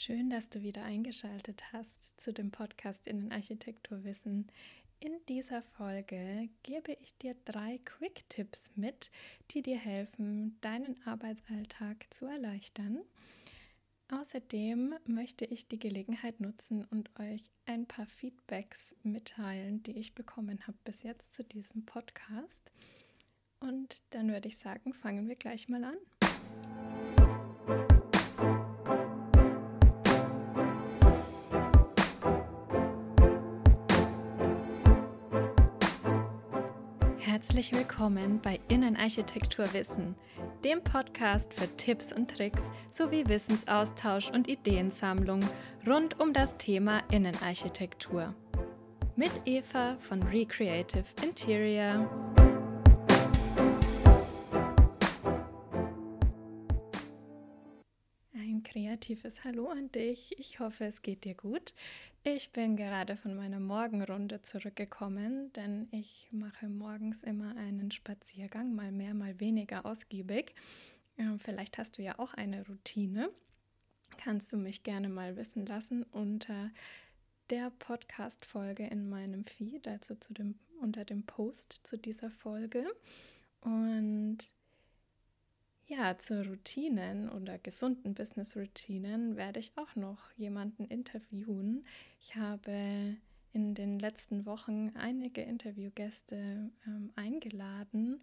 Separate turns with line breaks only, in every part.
Schön, dass du wieder eingeschaltet hast zu dem Podcast Innenarchitekturwissen. In dieser Folge gebe ich dir drei Quick-Tipps mit, die dir helfen, deinen Arbeitsalltag zu erleichtern. Außerdem möchte ich die Gelegenheit nutzen und euch ein paar Feedbacks mitteilen, die ich bekommen habe bis jetzt zu diesem Podcast. Und dann würde ich sagen, fangen wir gleich mal an. Herzlich willkommen bei Innenarchitekturwissen, dem Podcast für Tipps und Tricks sowie Wissensaustausch und Ideensammlung rund um das Thema Innenarchitektur. Mit Eva von Recreative Interior. Kreatives Hallo an dich. Ich hoffe, es geht dir gut. Ich bin gerade von meiner Morgenrunde zurückgekommen, denn ich mache morgens immer einen Spaziergang, mal mehr, mal weniger ausgiebig. Vielleicht hast du ja auch eine Routine. Kannst du mich gerne mal wissen lassen unter der Podcast-Folge in meinem Feed, also zu dem, unter dem Post zu dieser Folge. Und ja, zu Routinen oder gesunden Business-Routinen werde ich auch noch jemanden interviewen. Ich habe in den letzten Wochen einige Interviewgäste ähm, eingeladen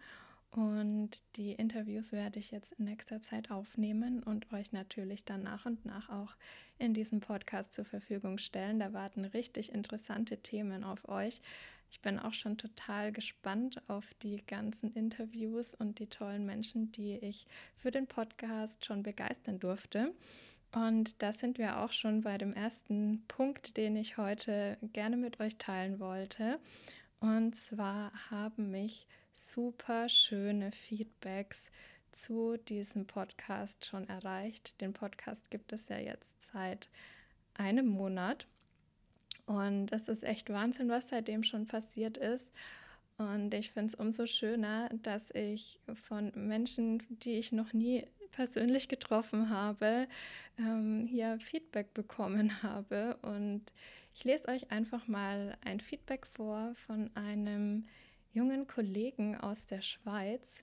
und die Interviews werde ich jetzt in nächster Zeit aufnehmen und euch natürlich dann nach und nach auch in diesem Podcast zur Verfügung stellen. Da warten richtig interessante Themen auf euch. Ich bin auch schon total gespannt auf die ganzen Interviews und die tollen Menschen, die ich für den Podcast schon begeistern durfte. Und da sind wir auch schon bei dem ersten Punkt, den ich heute gerne mit euch teilen wollte. Und zwar haben mich super schöne Feedbacks zu diesem Podcast schon erreicht. Den Podcast gibt es ja jetzt seit einem Monat. Und es ist echt Wahnsinn, was seitdem schon passiert ist. Und ich finde es umso schöner, dass ich von Menschen, die ich noch nie persönlich getroffen habe, ähm, hier Feedback bekommen habe. Und ich lese euch einfach mal ein Feedback vor von einem jungen Kollegen aus der Schweiz.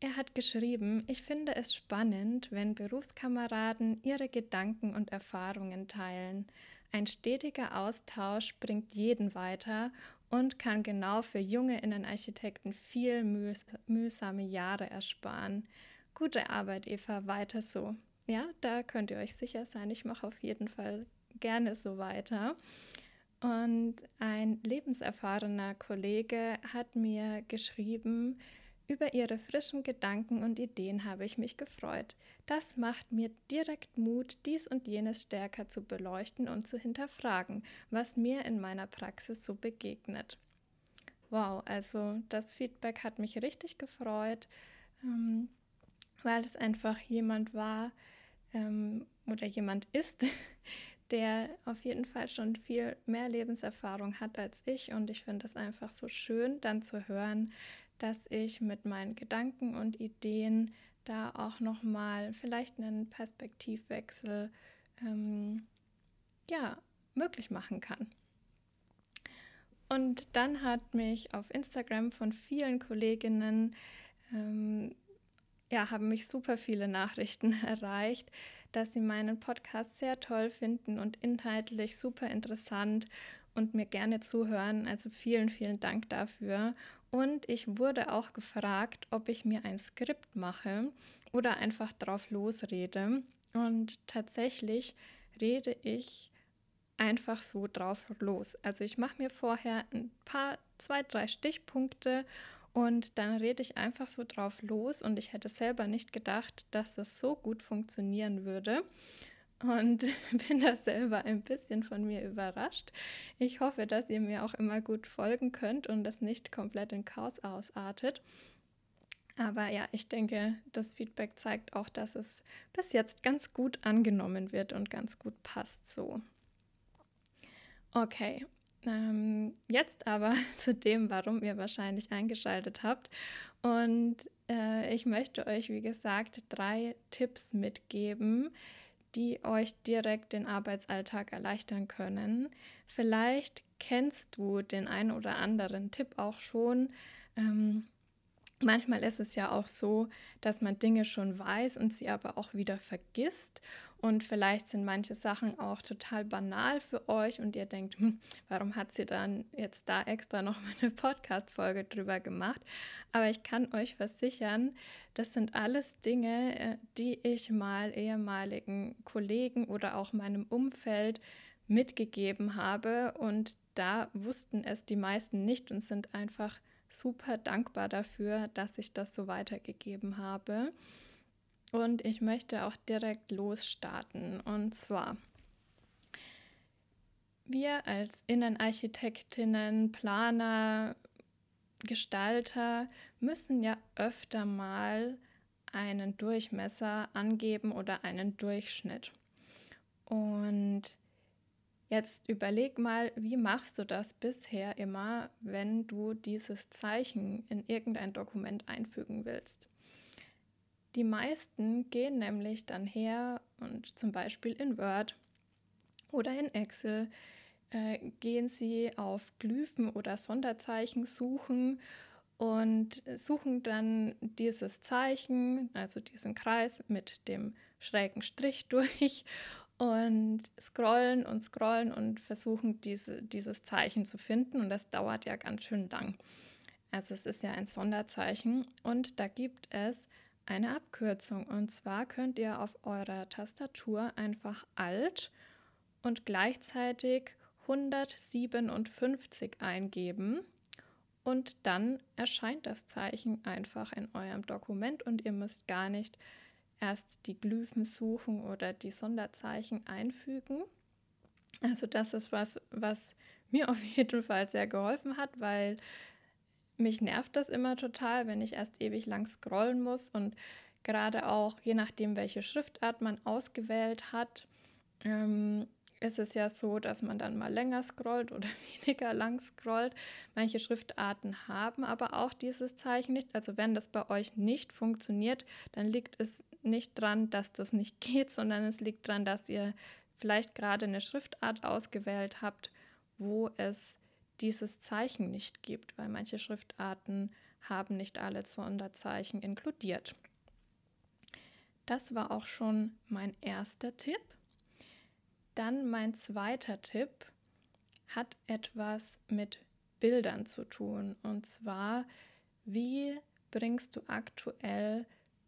Er hat geschrieben, ich finde es spannend, wenn Berufskameraden ihre Gedanken und Erfahrungen teilen. Ein stetiger Austausch bringt jeden weiter und kann genau für junge Innenarchitekten viel mühs mühsame Jahre ersparen. Gute Arbeit, Eva, weiter so. Ja, da könnt ihr euch sicher sein. Ich mache auf jeden Fall gerne so weiter. Und ein lebenserfahrener Kollege hat mir geschrieben, über Ihre frischen Gedanken und Ideen habe ich mich gefreut. Das macht mir direkt Mut, dies und jenes stärker zu beleuchten und zu hinterfragen, was mir in meiner Praxis so begegnet. Wow, also das Feedback hat mich richtig gefreut, ähm, weil es einfach jemand war ähm, oder jemand ist, der auf jeden Fall schon viel mehr Lebenserfahrung hat als ich. Und ich finde es einfach so schön, dann zu hören, dass ich mit meinen Gedanken und Ideen da auch nochmal vielleicht einen Perspektivwechsel ähm, ja, möglich machen kann. Und dann hat mich auf Instagram von vielen Kolleginnen, ähm, ja, haben mich super viele Nachrichten erreicht, dass sie meinen Podcast sehr toll finden und inhaltlich super interessant und mir gerne zuhören. Also vielen, vielen Dank dafür. Und ich wurde auch gefragt, ob ich mir ein Skript mache oder einfach drauf losrede. Und tatsächlich rede ich einfach so drauf los. Also ich mache mir vorher ein paar, zwei, drei Stichpunkte und dann rede ich einfach so drauf los. Und ich hätte selber nicht gedacht, dass das so gut funktionieren würde und bin da selber ein bisschen von mir überrascht. Ich hoffe, dass ihr mir auch immer gut folgen könnt und das nicht komplett in Chaos ausartet. Aber ja, ich denke, das Feedback zeigt auch, dass es bis jetzt ganz gut angenommen wird und ganz gut passt so. Okay, ähm, jetzt aber zu dem, warum ihr wahrscheinlich eingeschaltet habt. Und äh, ich möchte euch, wie gesagt, drei Tipps mitgeben, die euch direkt den Arbeitsalltag erleichtern können. Vielleicht kennst du den einen oder anderen Tipp auch schon. Ähm, manchmal ist es ja auch so, dass man Dinge schon weiß und sie aber auch wieder vergisst. Und vielleicht sind manche Sachen auch total banal für euch und ihr denkt, hm, warum hat sie dann jetzt da extra noch eine Podcast-Folge drüber gemacht? Aber ich kann euch versichern, das sind alles Dinge, äh, die ich mal ehemaligen Kollegen oder auch meinem Umfeld mitgegeben habe und da wussten es die meisten nicht und sind einfach super dankbar dafür, dass ich das so weitergegeben habe. Und ich möchte auch direkt losstarten. Und zwar, wir als Innenarchitektinnen, Planer, Gestalter müssen ja öfter mal einen Durchmesser angeben oder einen Durchschnitt. Und jetzt überleg mal, wie machst du das bisher immer, wenn du dieses Zeichen in irgendein Dokument einfügen willst? Die meisten gehen nämlich dann her und zum Beispiel in Word oder in Excel äh, gehen sie auf Glyphen oder Sonderzeichen suchen und suchen dann dieses Zeichen, also diesen Kreis mit dem schrägen Strich durch und scrollen und scrollen und versuchen diese, dieses Zeichen zu finden und das dauert ja ganz schön lang. Also es ist ja ein Sonderzeichen und da gibt es eine Abkürzung. Und zwar könnt ihr auf eurer Tastatur einfach Alt und gleichzeitig 157 eingeben. Und dann erscheint das Zeichen einfach in eurem Dokument und ihr müsst gar nicht erst die Glyphen suchen oder die Sonderzeichen einfügen. Also das ist was, was mir auf jeden Fall sehr geholfen hat, weil mich nervt das immer total, wenn ich erst ewig lang scrollen muss und gerade auch je nachdem, welche Schriftart man ausgewählt hat, ähm, ist es ja so, dass man dann mal länger scrollt oder weniger lang scrollt. Manche Schriftarten haben aber auch dieses Zeichen nicht. Also wenn das bei euch nicht funktioniert, dann liegt es nicht dran, dass das nicht geht, sondern es liegt daran, dass ihr vielleicht gerade eine Schriftart ausgewählt habt, wo es dieses Zeichen nicht gibt, weil manche Schriftarten haben nicht alle Sonderzeichen inkludiert. Das war auch schon mein erster Tipp. Dann mein zweiter Tipp hat etwas mit Bildern zu tun. Und zwar, wie bringst du aktuell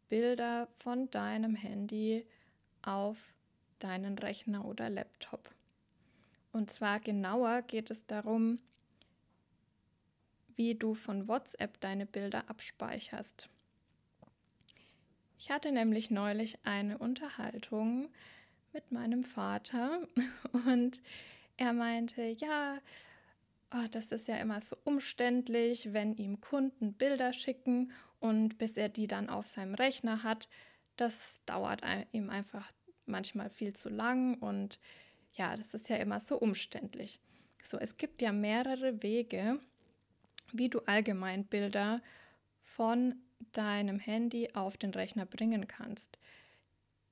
Bilder von deinem Handy auf deinen Rechner oder Laptop? Und zwar genauer geht es darum, wie du von WhatsApp deine Bilder abspeicherst. Ich hatte nämlich neulich eine Unterhaltung mit meinem Vater und er meinte, ja, oh, das ist ja immer so umständlich, wenn ihm Kunden Bilder schicken und bis er die dann auf seinem Rechner hat, das dauert ihm einfach manchmal viel zu lang und ja, das ist ja immer so umständlich. So, es gibt ja mehrere Wege, wie du allgemein Bilder von deinem Handy auf den Rechner bringen kannst.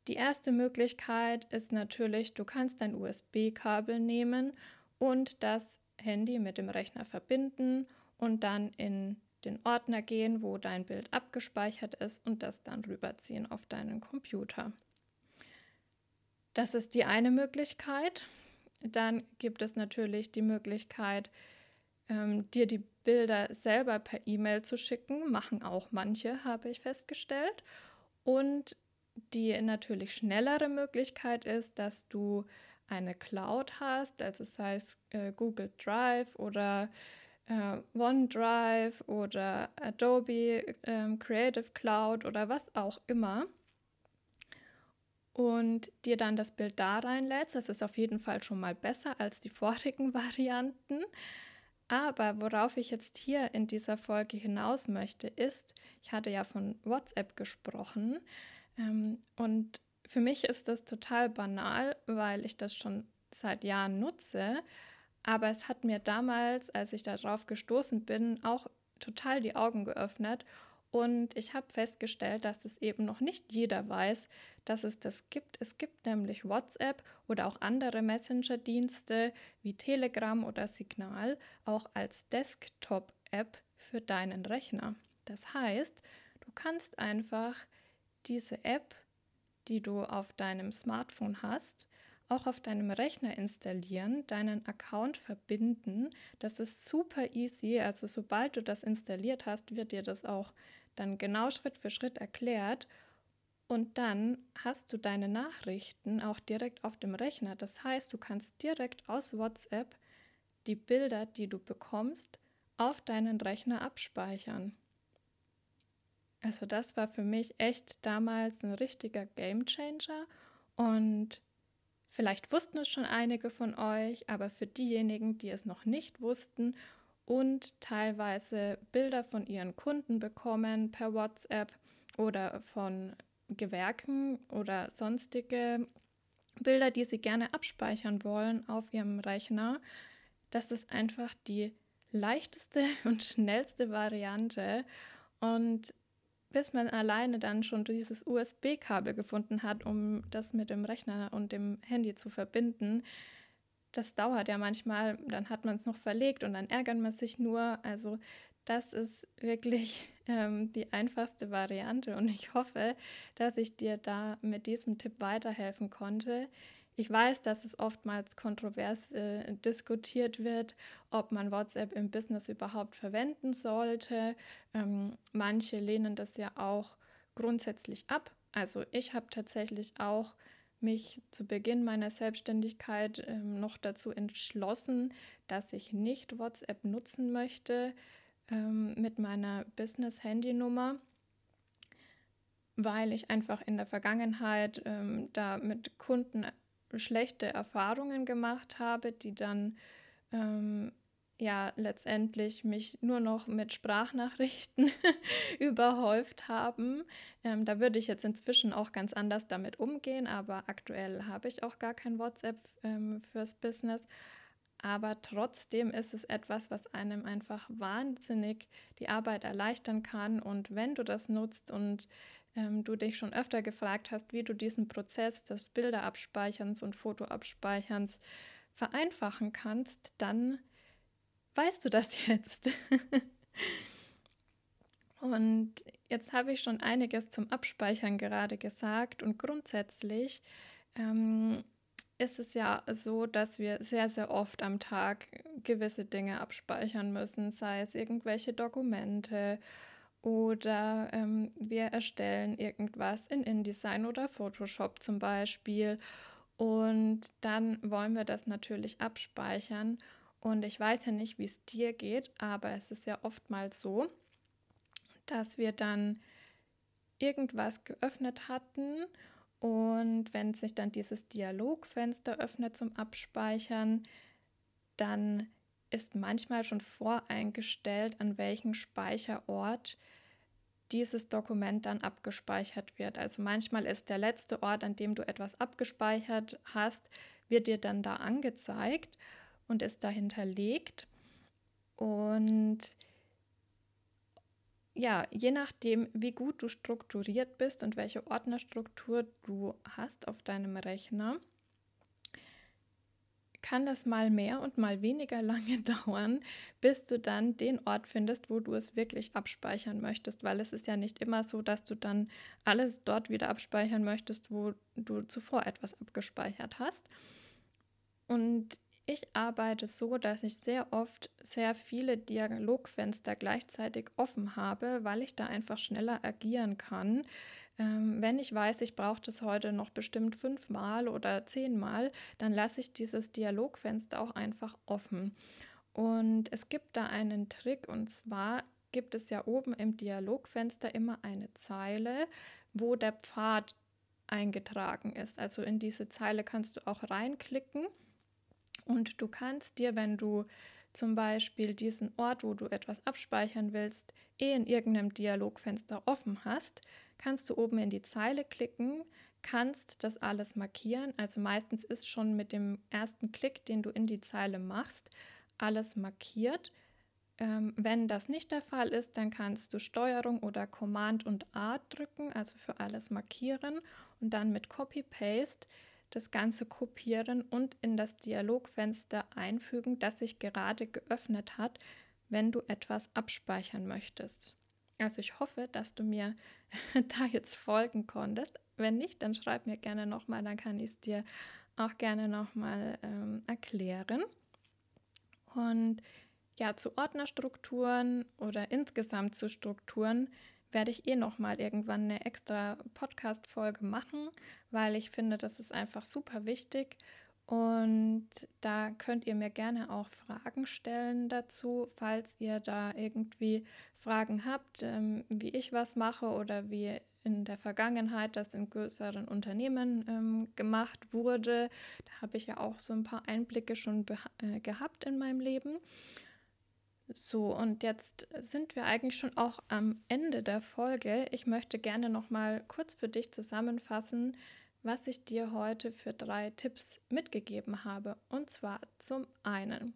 Die erste Möglichkeit ist natürlich, du kannst dein USB-Kabel nehmen und das Handy mit dem Rechner verbinden und dann in den Ordner gehen, wo dein Bild abgespeichert ist und das dann rüberziehen auf deinen Computer. Das ist die eine Möglichkeit. Dann gibt es natürlich die Möglichkeit, ähm, dir die Bilder selber per E-Mail zu schicken. Machen auch manche, habe ich festgestellt. Und die natürlich schnellere Möglichkeit ist, dass du eine Cloud hast, also sei es äh, Google Drive oder äh, OneDrive oder Adobe äh, Creative Cloud oder was auch immer und dir dann das Bild da reinlädst. Das ist auf jeden Fall schon mal besser als die vorigen Varianten. Aber worauf ich jetzt hier in dieser Folge hinaus möchte, ist, ich hatte ja von WhatsApp gesprochen ähm, und für mich ist das total banal, weil ich das schon seit Jahren nutze. Aber es hat mir damals, als ich darauf gestoßen bin, auch total die Augen geöffnet. Und ich habe festgestellt, dass es eben noch nicht jeder weiß, dass es das gibt. Es gibt nämlich WhatsApp oder auch andere Messenger-Dienste wie Telegram oder Signal auch als Desktop-App für deinen Rechner. Das heißt, du kannst einfach diese App, die du auf deinem Smartphone hast, auch auf deinem Rechner installieren, deinen Account verbinden. Das ist super easy. Also sobald du das installiert hast, wird dir das auch dann genau Schritt für Schritt erklärt. Und dann hast du deine Nachrichten auch direkt auf dem Rechner. Das heißt, du kannst direkt aus WhatsApp die Bilder, die du bekommst, auf deinen Rechner abspeichern. Also das war für mich echt damals ein richtiger Game Changer und Vielleicht wussten es schon einige von euch, aber für diejenigen, die es noch nicht wussten und teilweise Bilder von ihren Kunden bekommen per WhatsApp oder von Gewerken oder sonstige Bilder, die sie gerne abspeichern wollen auf ihrem Rechner, das ist einfach die leichteste und schnellste Variante. Und bis man alleine dann schon dieses USB-Kabel gefunden hat, um das mit dem Rechner und dem Handy zu verbinden. Das dauert ja manchmal, dann hat man es noch verlegt und dann ärgert man sich nur. Also das ist wirklich ähm, die einfachste Variante und ich hoffe, dass ich dir da mit diesem Tipp weiterhelfen konnte. Ich weiß, dass es oftmals kontrovers äh, diskutiert wird, ob man WhatsApp im Business überhaupt verwenden sollte. Ähm, manche lehnen das ja auch grundsätzlich ab. Also ich habe tatsächlich auch mich zu Beginn meiner Selbstständigkeit ähm, noch dazu entschlossen, dass ich nicht WhatsApp nutzen möchte ähm, mit meiner Business-Handynummer, weil ich einfach in der Vergangenheit ähm, da mit Kunden schlechte Erfahrungen gemacht habe, die dann ähm, ja letztendlich mich nur noch mit Sprachnachrichten überhäuft haben. Ähm, da würde ich jetzt inzwischen auch ganz anders damit umgehen, aber aktuell habe ich auch gar kein WhatsApp ähm, fürs Business. Aber trotzdem ist es etwas, was einem einfach wahnsinnig die Arbeit erleichtern kann. Und wenn du das nutzt und ähm, du dich schon öfter gefragt hast, wie du diesen Prozess des Bilderabspeicherns und Fotoabspeicherns vereinfachen kannst, dann weißt du das jetzt. und jetzt habe ich schon einiges zum Abspeichern gerade gesagt und grundsätzlich ähm, ist es ja so, dass wir sehr, sehr oft am Tag gewisse Dinge abspeichern müssen, sei es irgendwelche Dokumente oder ähm, wir erstellen irgendwas in InDesign oder Photoshop zum Beispiel. Und dann wollen wir das natürlich abspeichern. Und ich weiß ja nicht, wie es dir geht, aber es ist ja oftmals so, dass wir dann irgendwas geöffnet hatten und wenn sich dann dieses Dialogfenster öffnet zum Abspeichern, dann ist manchmal schon voreingestellt, an welchem Speicherort dieses Dokument dann abgespeichert wird. Also manchmal ist der letzte Ort, an dem du etwas abgespeichert hast, wird dir dann da angezeigt und ist da hinterlegt. Und ja, je nachdem, wie gut du strukturiert bist und welche Ordnerstruktur du hast auf deinem Rechner, kann das mal mehr und mal weniger lange dauern, bis du dann den Ort findest, wo du es wirklich abspeichern möchtest, weil es ist ja nicht immer so, dass du dann alles dort wieder abspeichern möchtest, wo du zuvor etwas abgespeichert hast. Und ich arbeite so, dass ich sehr oft sehr viele Dialogfenster gleichzeitig offen habe, weil ich da einfach schneller agieren kann. Ähm, wenn ich weiß, ich brauche das heute noch bestimmt fünfmal oder zehnmal, dann lasse ich dieses Dialogfenster auch einfach offen. Und es gibt da einen Trick und zwar gibt es ja oben im Dialogfenster immer eine Zeile, wo der Pfad eingetragen ist. Also in diese Zeile kannst du auch reinklicken und du kannst dir, wenn du zum Beispiel diesen Ort, wo du etwas abspeichern willst, eh in irgendeinem Dialogfenster offen hast, kannst du oben in die Zeile klicken, kannst das alles markieren. Also meistens ist schon mit dem ersten Klick, den du in die Zeile machst, alles markiert. Ähm, wenn das nicht der Fall ist, dann kannst du Steuerung oder Command und A drücken, also für alles markieren und dann mit Copy-Paste das Ganze kopieren und in das Dialogfenster einfügen, das sich gerade geöffnet hat, wenn du etwas abspeichern möchtest. Also ich hoffe, dass du mir da jetzt folgen konntest. Wenn nicht, dann schreib mir gerne nochmal, dann kann ich es dir auch gerne nochmal ähm, erklären. Und ja, zu Ordnerstrukturen oder insgesamt zu Strukturen werde ich eh nochmal irgendwann eine extra Podcast-Folge machen, weil ich finde, das ist einfach super wichtig. Und da könnt ihr mir gerne auch Fragen stellen dazu, falls ihr da irgendwie Fragen habt, ähm, wie ich was mache oder wie in der Vergangenheit das in größeren Unternehmen ähm, gemacht wurde. Da habe ich ja auch so ein paar Einblicke schon äh, gehabt in meinem Leben. So, und jetzt sind wir eigentlich schon auch am Ende der Folge. Ich möchte gerne noch mal kurz für dich zusammenfassen, was ich dir heute für drei Tipps mitgegeben habe. Und zwar zum einen.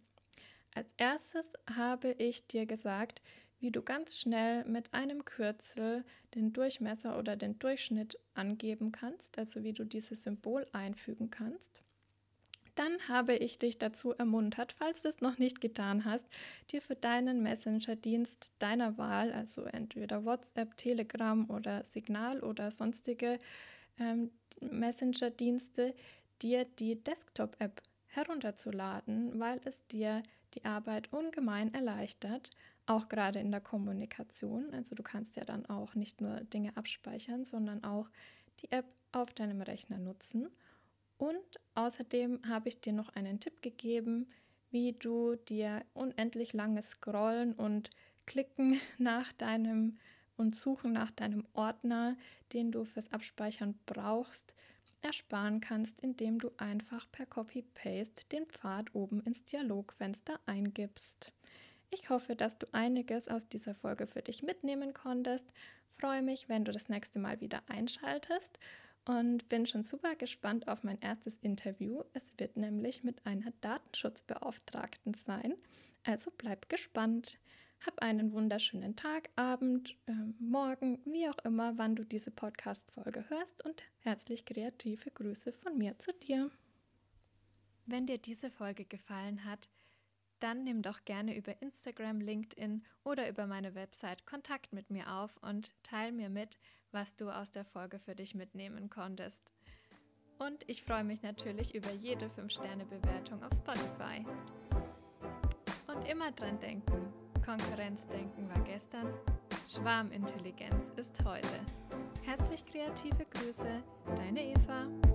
Als erstes habe ich dir gesagt, wie du ganz schnell mit einem Kürzel den Durchmesser oder den Durchschnitt angeben kannst, also wie du dieses Symbol einfügen kannst dann habe ich dich dazu ermuntert, falls du es noch nicht getan hast, dir für deinen Messenger-Dienst deiner Wahl, also entweder WhatsApp, Telegram oder Signal oder sonstige ähm, Messenger-Dienste, dir die Desktop-App herunterzuladen, weil es dir die Arbeit ungemein erleichtert, auch gerade in der Kommunikation. Also du kannst ja dann auch nicht nur Dinge abspeichern, sondern auch die App auf deinem Rechner nutzen. Und außerdem habe ich dir noch einen Tipp gegeben, wie du dir unendlich langes Scrollen und Klicken nach deinem und Suchen nach deinem Ordner, den du fürs Abspeichern brauchst, ersparen kannst, indem du einfach per Copy-Paste den Pfad oben ins Dialogfenster eingibst. Ich hoffe, dass du einiges aus dieser Folge für dich mitnehmen konntest. Freue mich, wenn du das nächste Mal wieder einschaltest und bin schon super gespannt auf mein erstes Interview. Es wird nämlich mit einer Datenschutzbeauftragten sein. Also bleib gespannt. Hab einen wunderschönen Tag, Abend, äh, Morgen, wie auch immer, wann du diese Podcast-Folge hörst und herzlich kreative Grüße von mir zu dir. Wenn dir diese Folge gefallen hat, dann nimm doch gerne über Instagram, LinkedIn oder über meine Website Kontakt mit mir auf und teile mir mit, was du aus der Folge für dich mitnehmen konntest. Und ich freue mich natürlich über jede 5-Sterne-Bewertung auf Spotify. Und immer dran denken, Konkurrenzdenken war gestern, Schwarmintelligenz ist heute. Herzlich kreative Grüße, deine Eva.